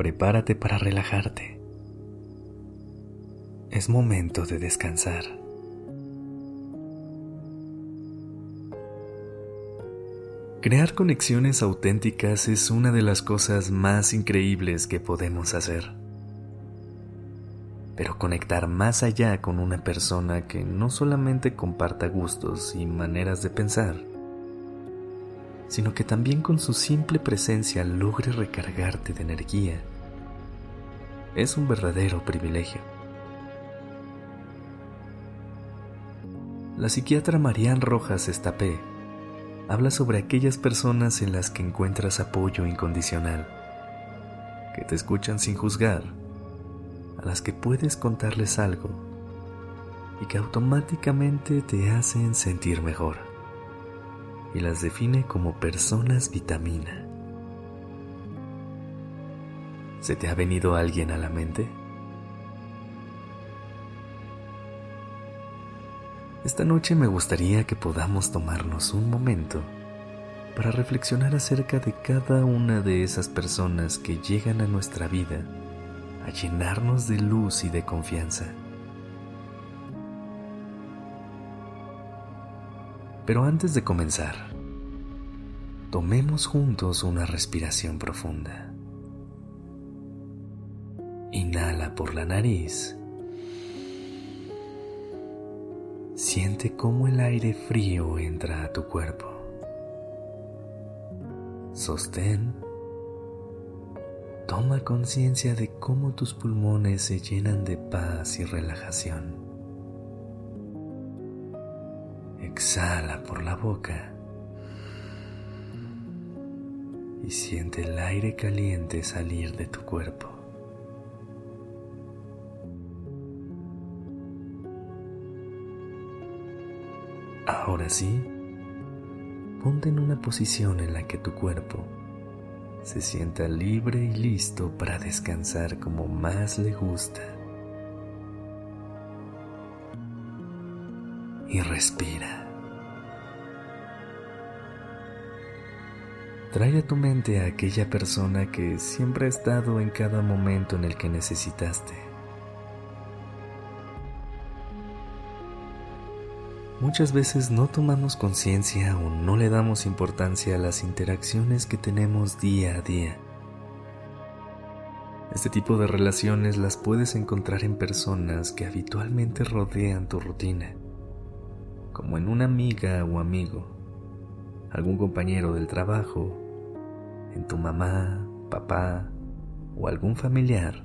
Prepárate para relajarte. Es momento de descansar. Crear conexiones auténticas es una de las cosas más increíbles que podemos hacer. Pero conectar más allá con una persona que no solamente comparta gustos y maneras de pensar, sino que también con su simple presencia logre recargarte de energía. Es un verdadero privilegio. La psiquiatra Marianne Rojas Estapé habla sobre aquellas personas en las que encuentras apoyo incondicional, que te escuchan sin juzgar, a las que puedes contarles algo y que automáticamente te hacen sentir mejor y las define como personas vitamina. ¿Se te ha venido alguien a la mente? Esta noche me gustaría que podamos tomarnos un momento para reflexionar acerca de cada una de esas personas que llegan a nuestra vida a llenarnos de luz y de confianza. Pero antes de comenzar, tomemos juntos una respiración profunda. Inhala por la nariz. Siente cómo el aire frío entra a tu cuerpo. Sostén. Toma conciencia de cómo tus pulmones se llenan de paz y relajación. Exhala por la boca y siente el aire caliente salir de tu cuerpo. Ahora sí, ponte en una posición en la que tu cuerpo se sienta libre y listo para descansar como más le gusta. Y respira. Trae a tu mente a aquella persona que siempre ha estado en cada momento en el que necesitaste. Muchas veces no tomamos conciencia o no le damos importancia a las interacciones que tenemos día a día. Este tipo de relaciones las puedes encontrar en personas que habitualmente rodean tu rutina, como en una amiga o amigo algún compañero del trabajo, en tu mamá, papá o algún familiar,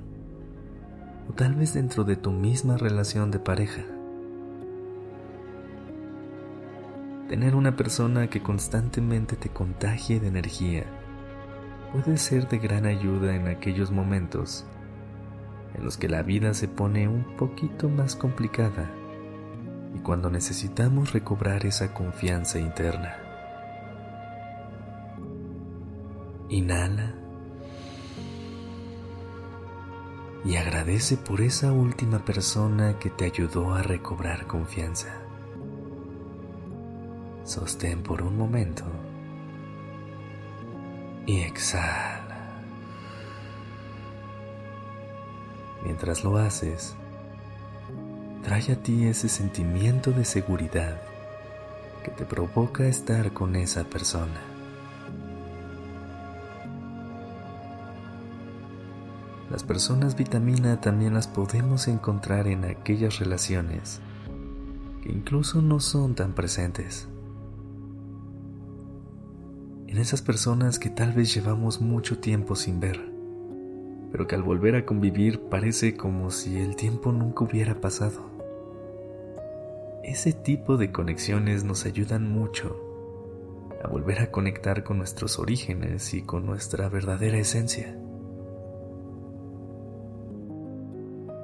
o tal vez dentro de tu misma relación de pareja. Tener una persona que constantemente te contagie de energía puede ser de gran ayuda en aquellos momentos en los que la vida se pone un poquito más complicada y cuando necesitamos recobrar esa confianza interna. Inhala. Y agradece por esa última persona que te ayudó a recobrar confianza. Sostén por un momento. Y exhala. Mientras lo haces, trae a ti ese sentimiento de seguridad que te provoca estar con esa persona. Las personas vitamina también las podemos encontrar en aquellas relaciones que incluso no son tan presentes. En esas personas que tal vez llevamos mucho tiempo sin ver, pero que al volver a convivir parece como si el tiempo nunca hubiera pasado. Ese tipo de conexiones nos ayudan mucho a volver a conectar con nuestros orígenes y con nuestra verdadera esencia.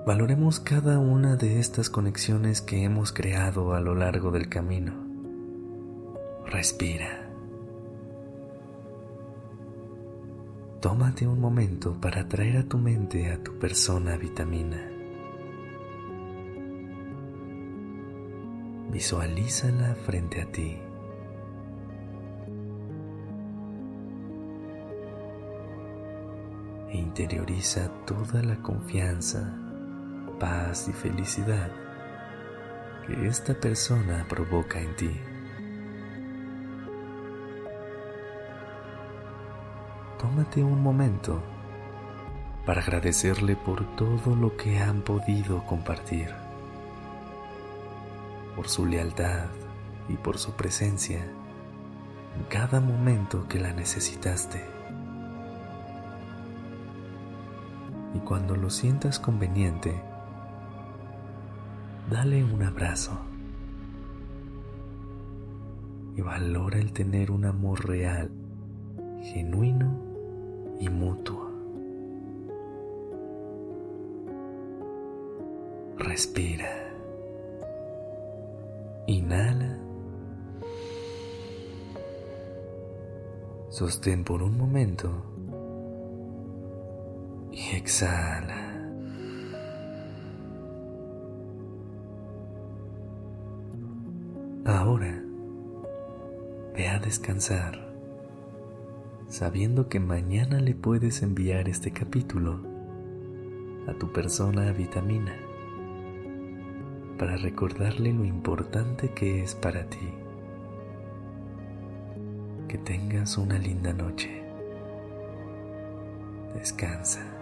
Valoremos cada una de estas conexiones que hemos creado a lo largo del camino. Respira. Tómate un momento para traer a tu mente a tu persona vitamina. Visualízala frente a ti. E interioriza toda la confianza paz y felicidad que esta persona provoca en ti. Tómate un momento para agradecerle por todo lo que han podido compartir, por su lealtad y por su presencia en cada momento que la necesitaste. Y cuando lo sientas conveniente, dale un abrazo y valora el tener un amor real, genuino y mutuo. Respira. Inhala. Sostén por un momento y exhala. Ahora, ve a descansar, sabiendo que mañana le puedes enviar este capítulo a tu persona vitamina para recordarle lo importante que es para ti. Que tengas una linda noche. Descansa.